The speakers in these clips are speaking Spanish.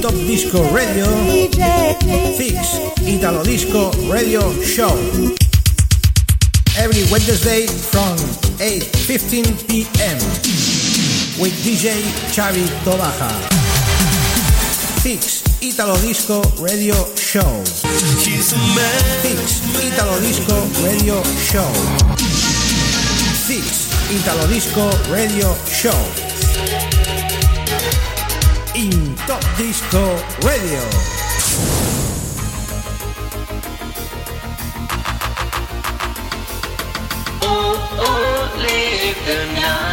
Top Disco Radio, Fix Italo Disco Radio Show. Every Wednesday from 8.15 p.m. with DJ Xavi Tobaja. Fix Italo Disco Radio Show. Fix Italo Disco Radio Show. Fix Italo Disco Radio Show. Top Disco Radio.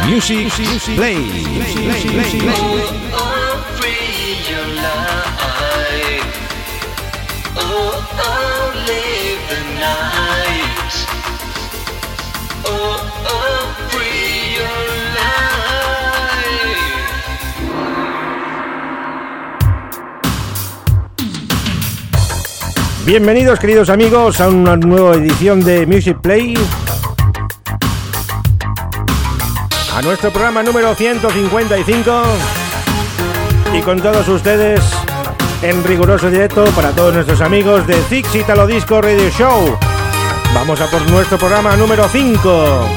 Music, music, play. play, play, play, play. Oh, oh, free your life. Oh, oh, live the night. Oh, Bienvenidos queridos amigos a una nueva edición de Music Play. A nuestro programa número 155. Y con todos ustedes en riguroso directo para todos nuestros amigos de Six Italo Disco Radio Show. Vamos a por nuestro programa número 5.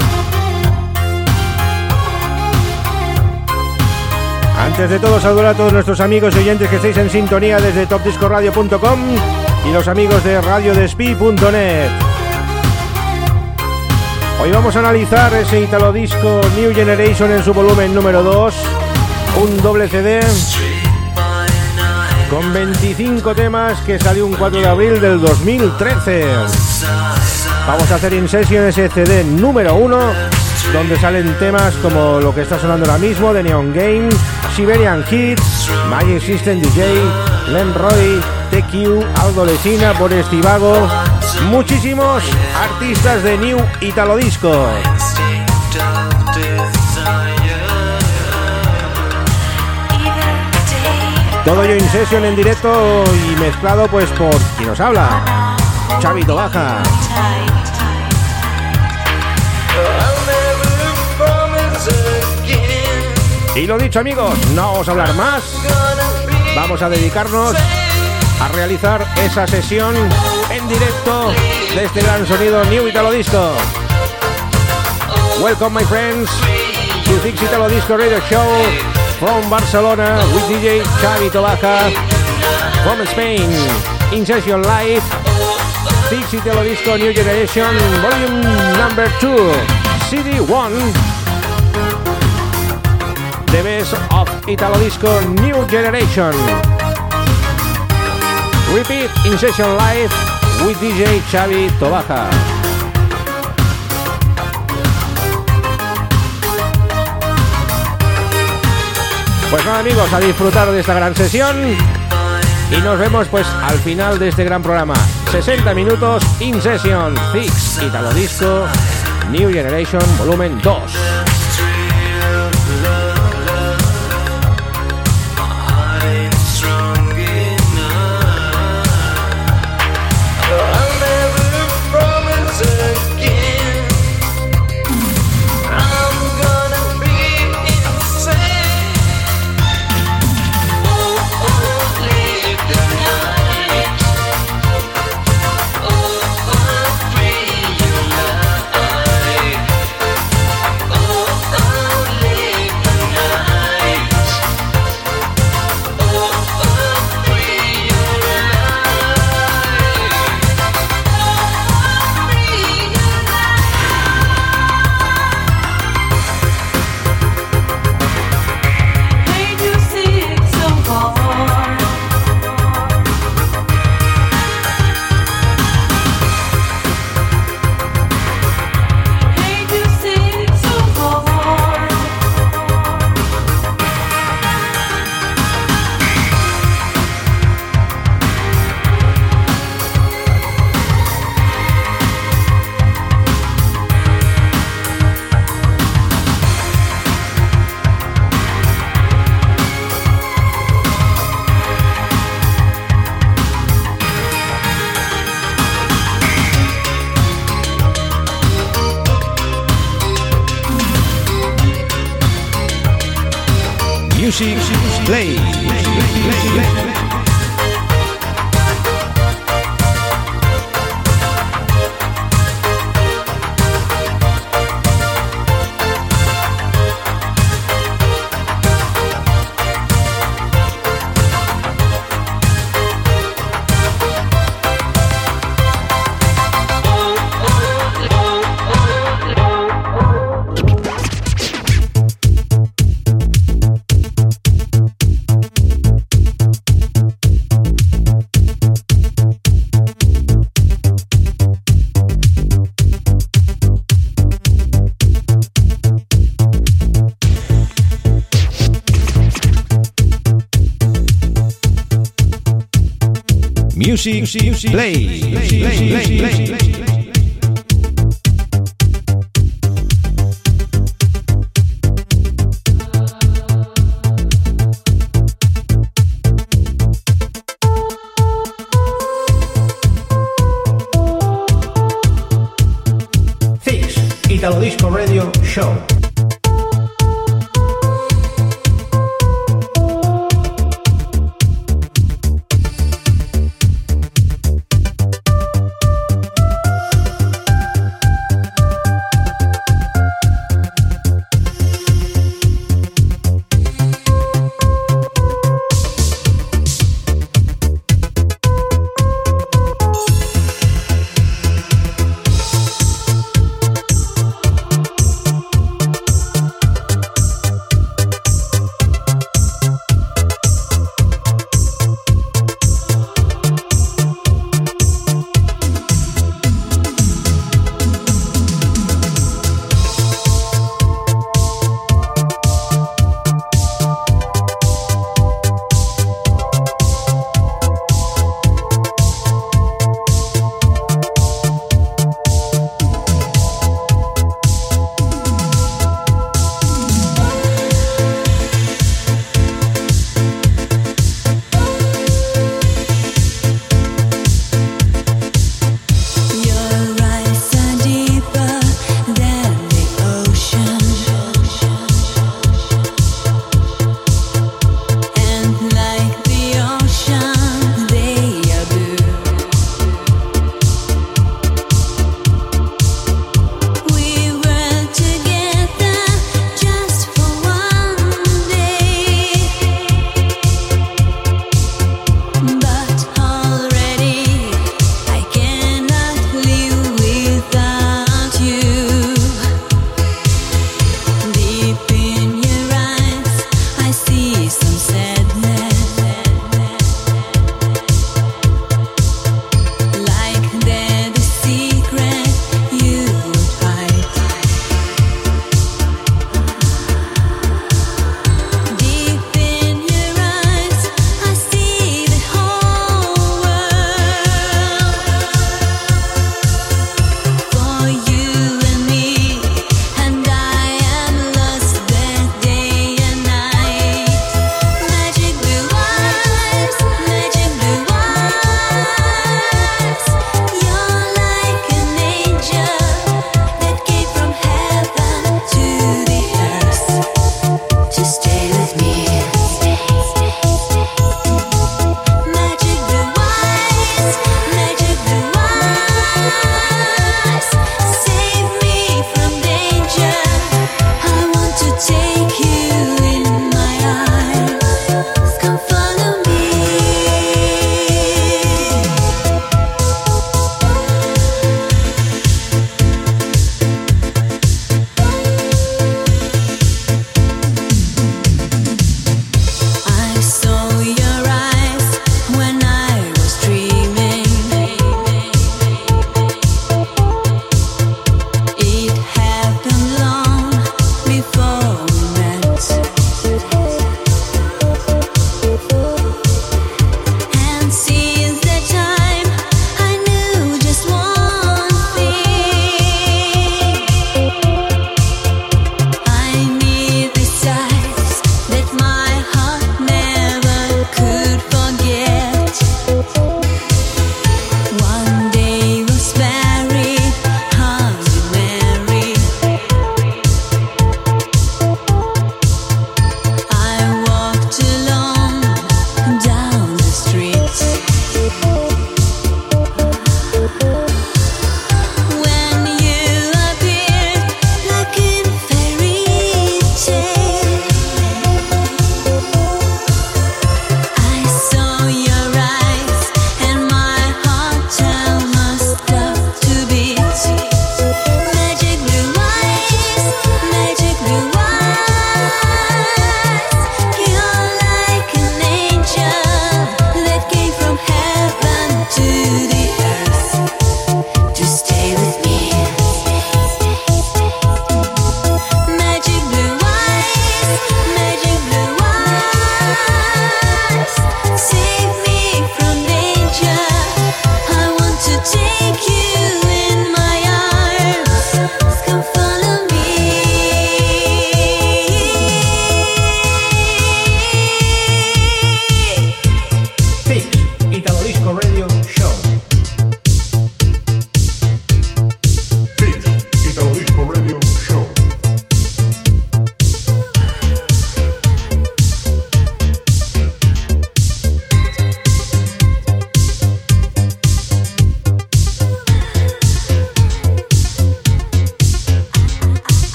Antes de todo, saludar a todos nuestros amigos y oyentes que estáis en sintonía desde topdiscoradio.com y los amigos de radiodespi.net. Hoy vamos a analizar ese Italo Disco New Generation en su volumen número 2, un doble CD con 25 temas que salió un 4 de abril del 2013. Vamos a hacer in ese CD número 1, donde salen temas como lo que está sonando ahora mismo de Neon Game, Siberian Kids, Magic System DJ, Len Roy, TQ, Aldo Lesina, por Estivago, muchísimos artistas de New Italo Disco. Todo yo in session en directo y mezclado pues por quien nos habla, Chavito Baja. Y lo dicho amigos, no vamos a hablar más, vamos a dedicarnos a realizar esa sesión en directo de este gran sonido New Italo Disco. Welcome my friends to Fix Italo Disco Radio Show from Barcelona with DJ Xavi Tobaja from Spain. In session live Fix Italo Disco New Generation volume number 2 CD 1 The best of Italo Disco New Generation Repeat in session live with DJ Xavi Tobaja. Pues nada amigos, a disfrutar de esta gran sesión y nos vemos pues al final de este gran programa. 60 minutos in session, Fix, Italo Disco, New Generation, volumen 2. Music, Play. Italo Disco Radio Show.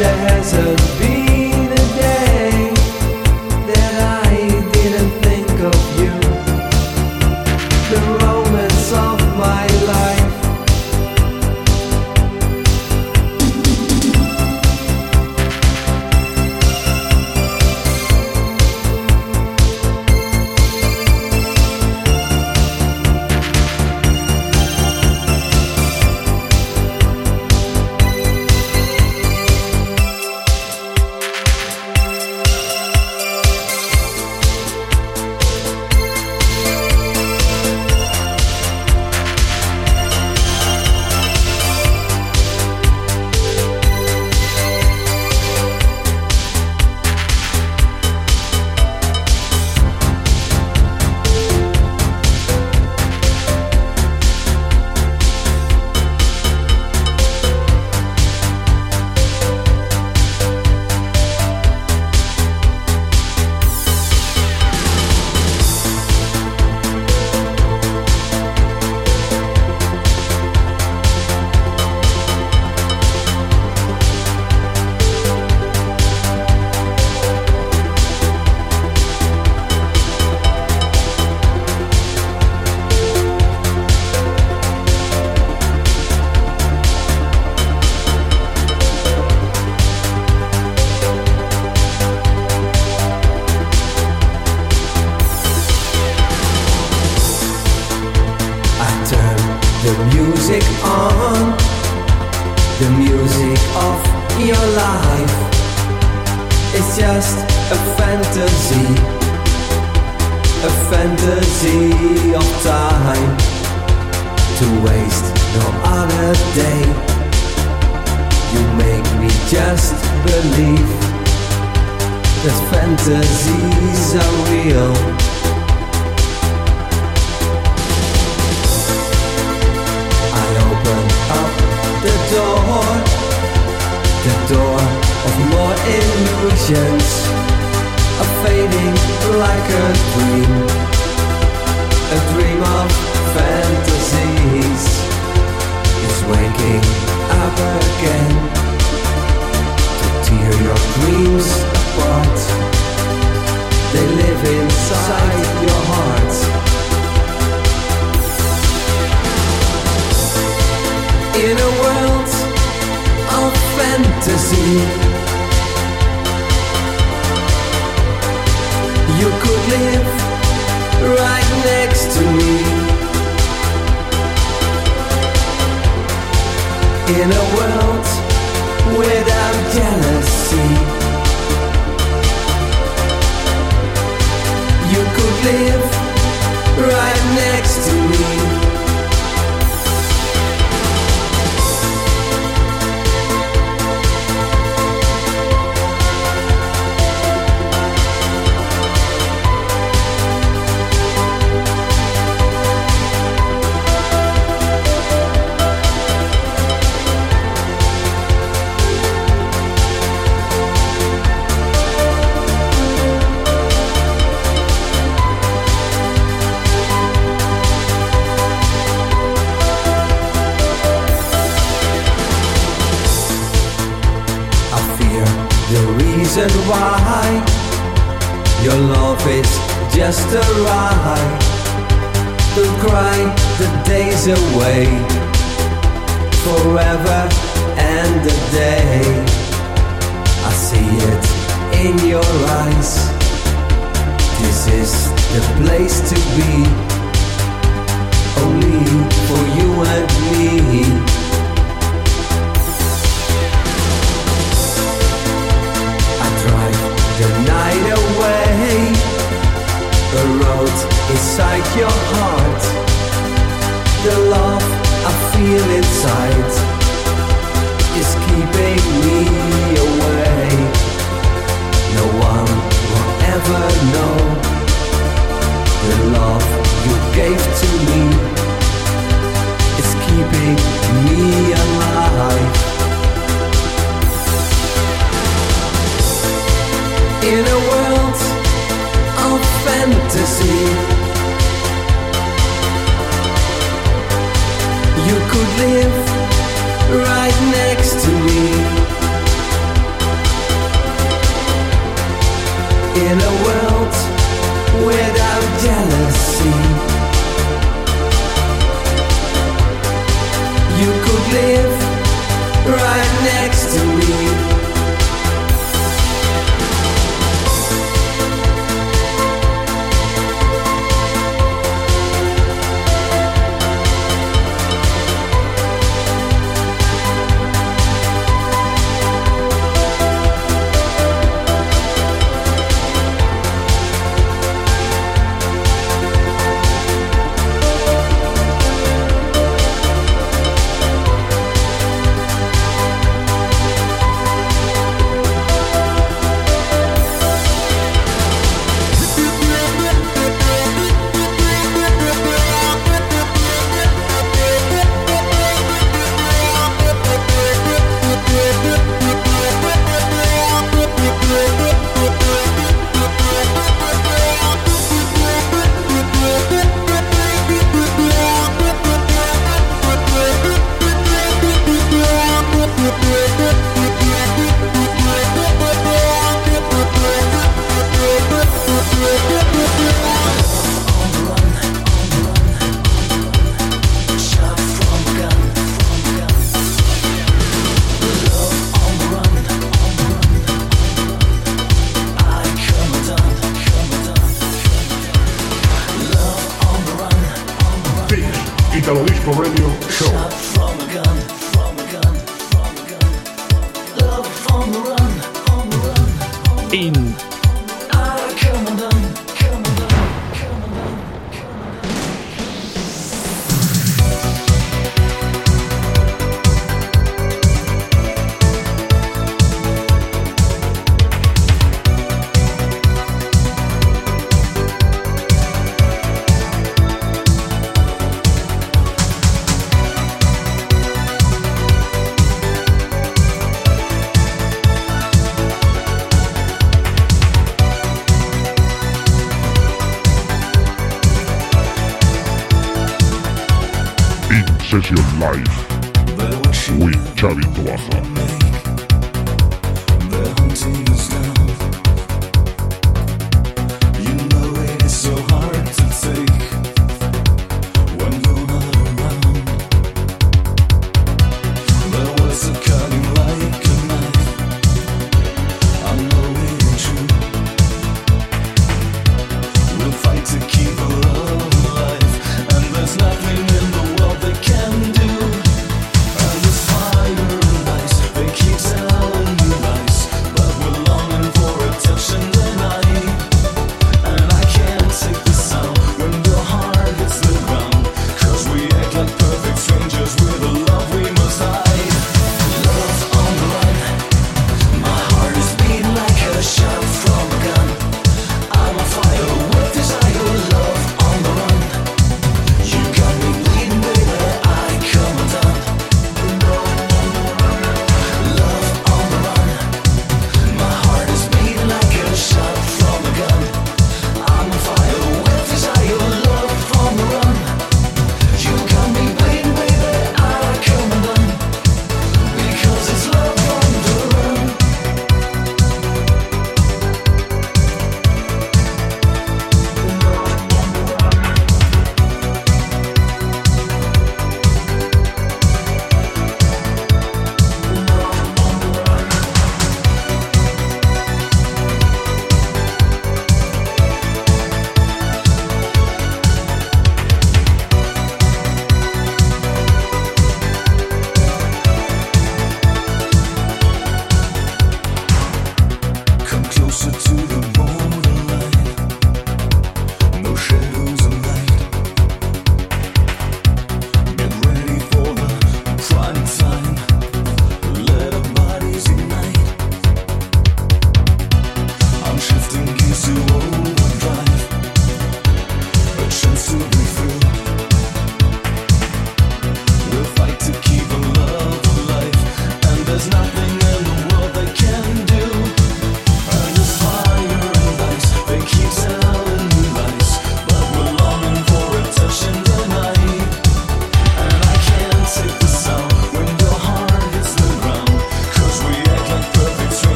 desert. fantasy of time To waste no other day. You make me just believe That fantasies are real. I open up the door The door of more illusions are fading like a dream. A dream of fantasies. Is waking up again. To tear your dreams apart. They live inside your heart. In a world of fantasy You could live right next to me. In a world without jealousy. You could live right next to me. the reason why your love is just a ride to cry the days away forever and a day. I see it in your eyes. This is the place to be. Only for you and me. the road inside your heart. The love I feel inside is keeping me away. No one will ever know the love you gave to me is keeping me alive. In a world fantasy. You could live right next to me. In a world without jealousy. You could live right life.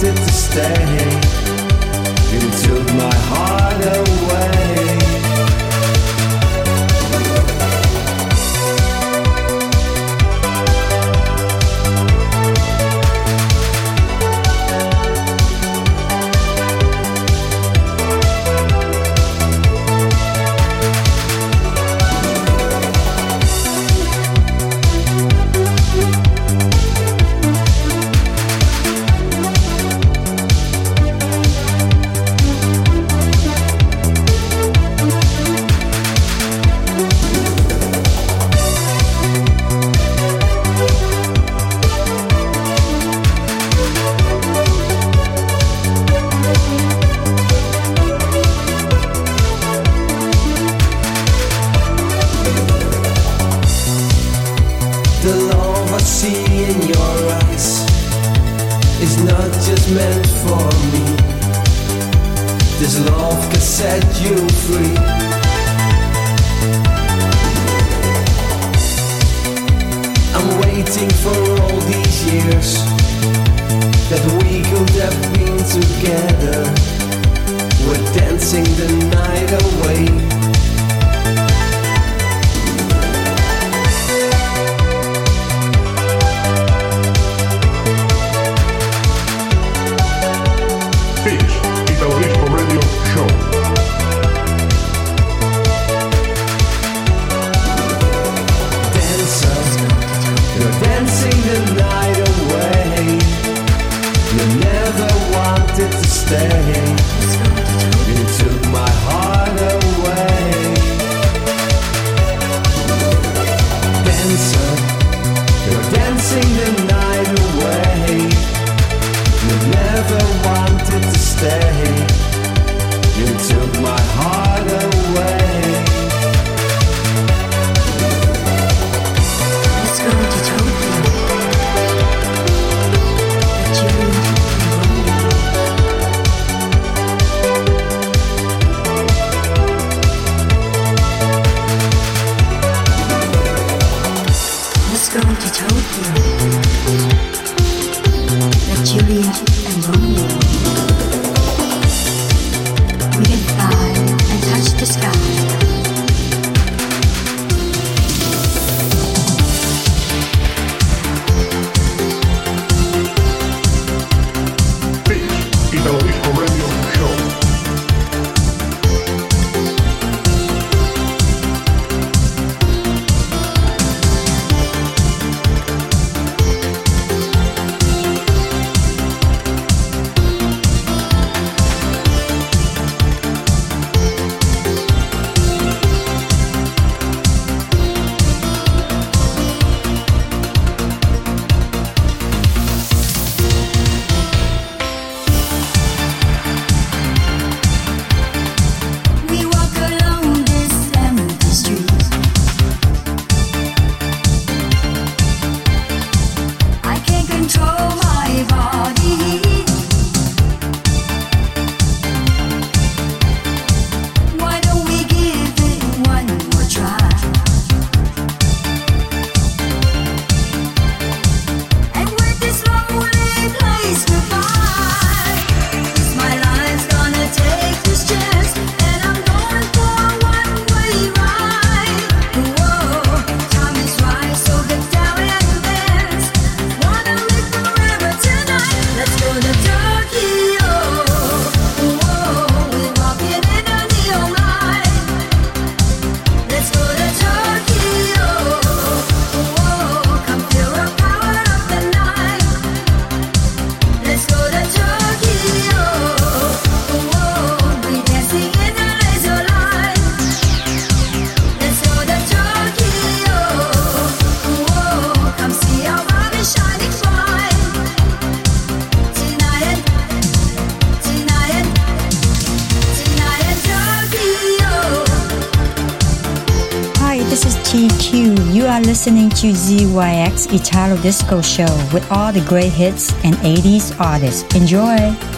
to stay. listening to ZYX Italo Disco Show with all the great hits and 80s artists. Enjoy!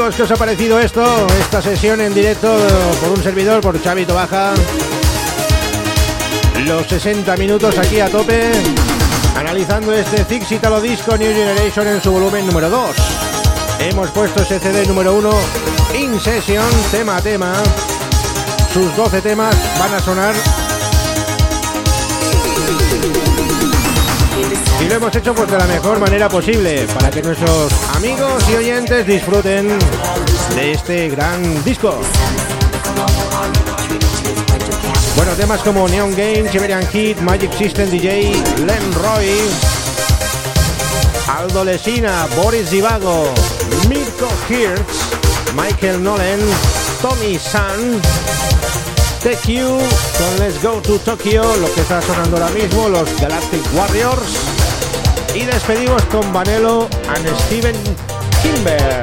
Amigos, ¿qué os ha parecido esto? Esta sesión en directo por un servidor, por Chavito Baja. Los 60 minutos aquí a tope, analizando este Fix Italo Disco New Generation en su volumen número 2. Hemos puesto ese CD número 1 in session, tema a tema. Sus 12 temas van a sonar lo hemos hecho pues de la mejor manera posible para que nuestros amigos y oyentes disfruten de este gran disco. Bueno, temas como Neon Game, Siberian Hit, Magic System DJ, Len Roy, Aldo Lesina, Boris Zivago, Mirko Hirtz, Michael Nolan, Tommy Sun, TQ con Let's Go to Tokyo, lo que está sonando ahora mismo, los Galactic Warriors. Y despedimos con Vanello and Steven Kimber.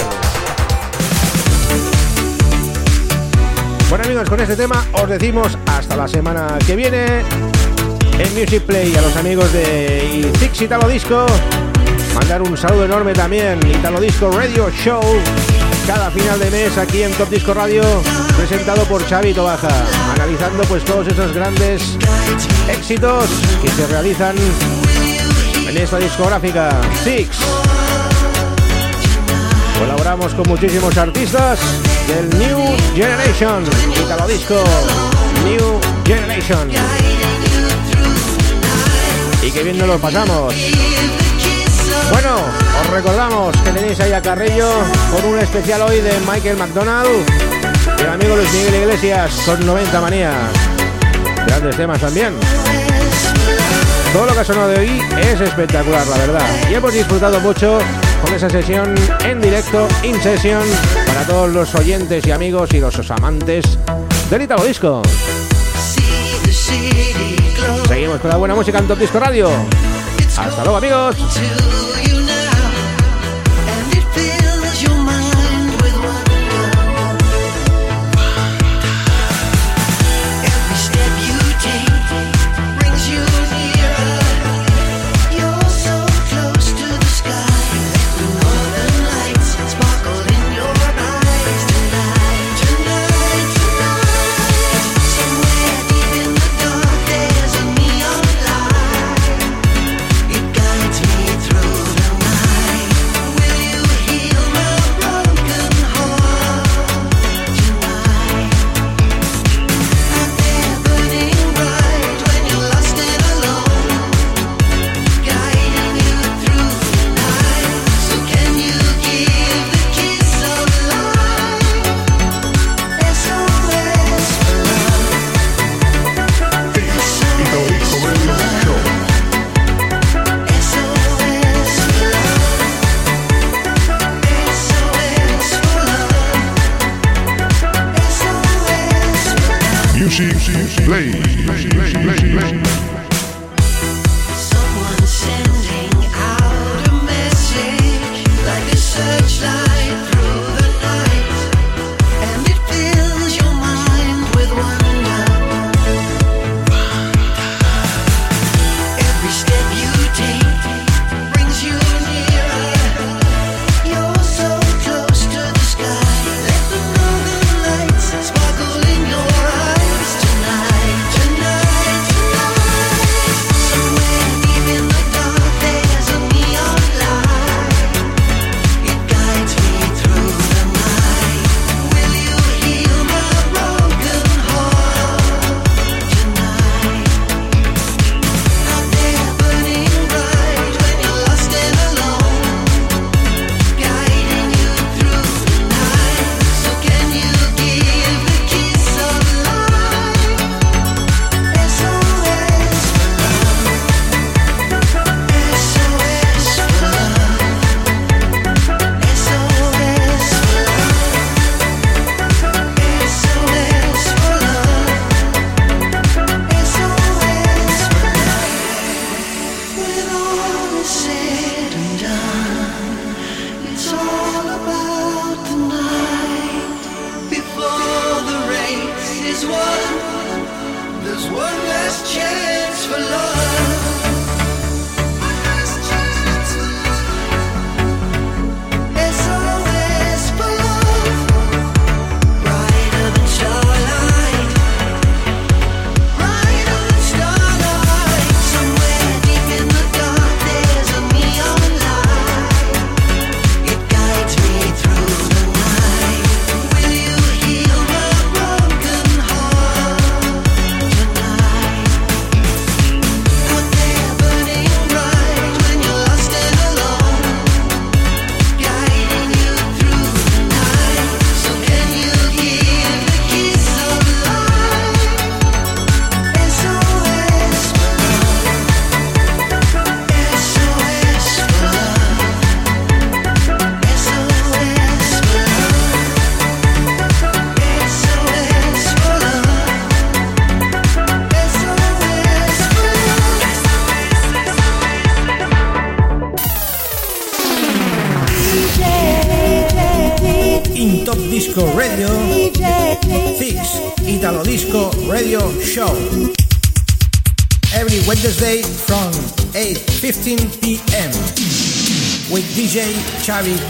Bueno amigos, con este tema os decimos hasta la semana que viene en Music Play a los amigos de Six Italo Disco. Mandar un saludo enorme también, Italo Disco Radio Show, cada final de mes aquí en Top Disco Radio, presentado por Xavi Baja, analizando pues todos esos grandes éxitos que se realizan en esta discográfica Six. Colaboramos con muchísimos artistas del New Generation, Italo Disco, New Generation. Y que bien nos lo pasamos. Bueno, os recordamos que tenéis ahí a Carrillo con un especial hoy de Michael McDonald y el amigo Luis Miguel Iglesias con 90 manías. Grandes temas también. Todo lo que ha sonado de hoy es espectacular, la verdad. Y hemos disfrutado mucho con esa sesión en directo, in session, para todos los oyentes y amigos y los amantes del Italo Disco. Seguimos con la buena música en Top Disco Radio. Hasta luego, amigos.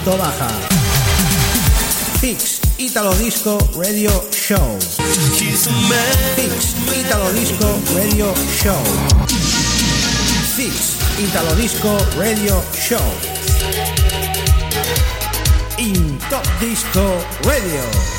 Tobaja. Fix Italo Disco Radio Show. Fix Italo Disco Radio Show. Fix Italo Disco Radio Show. In Top Disco Radio.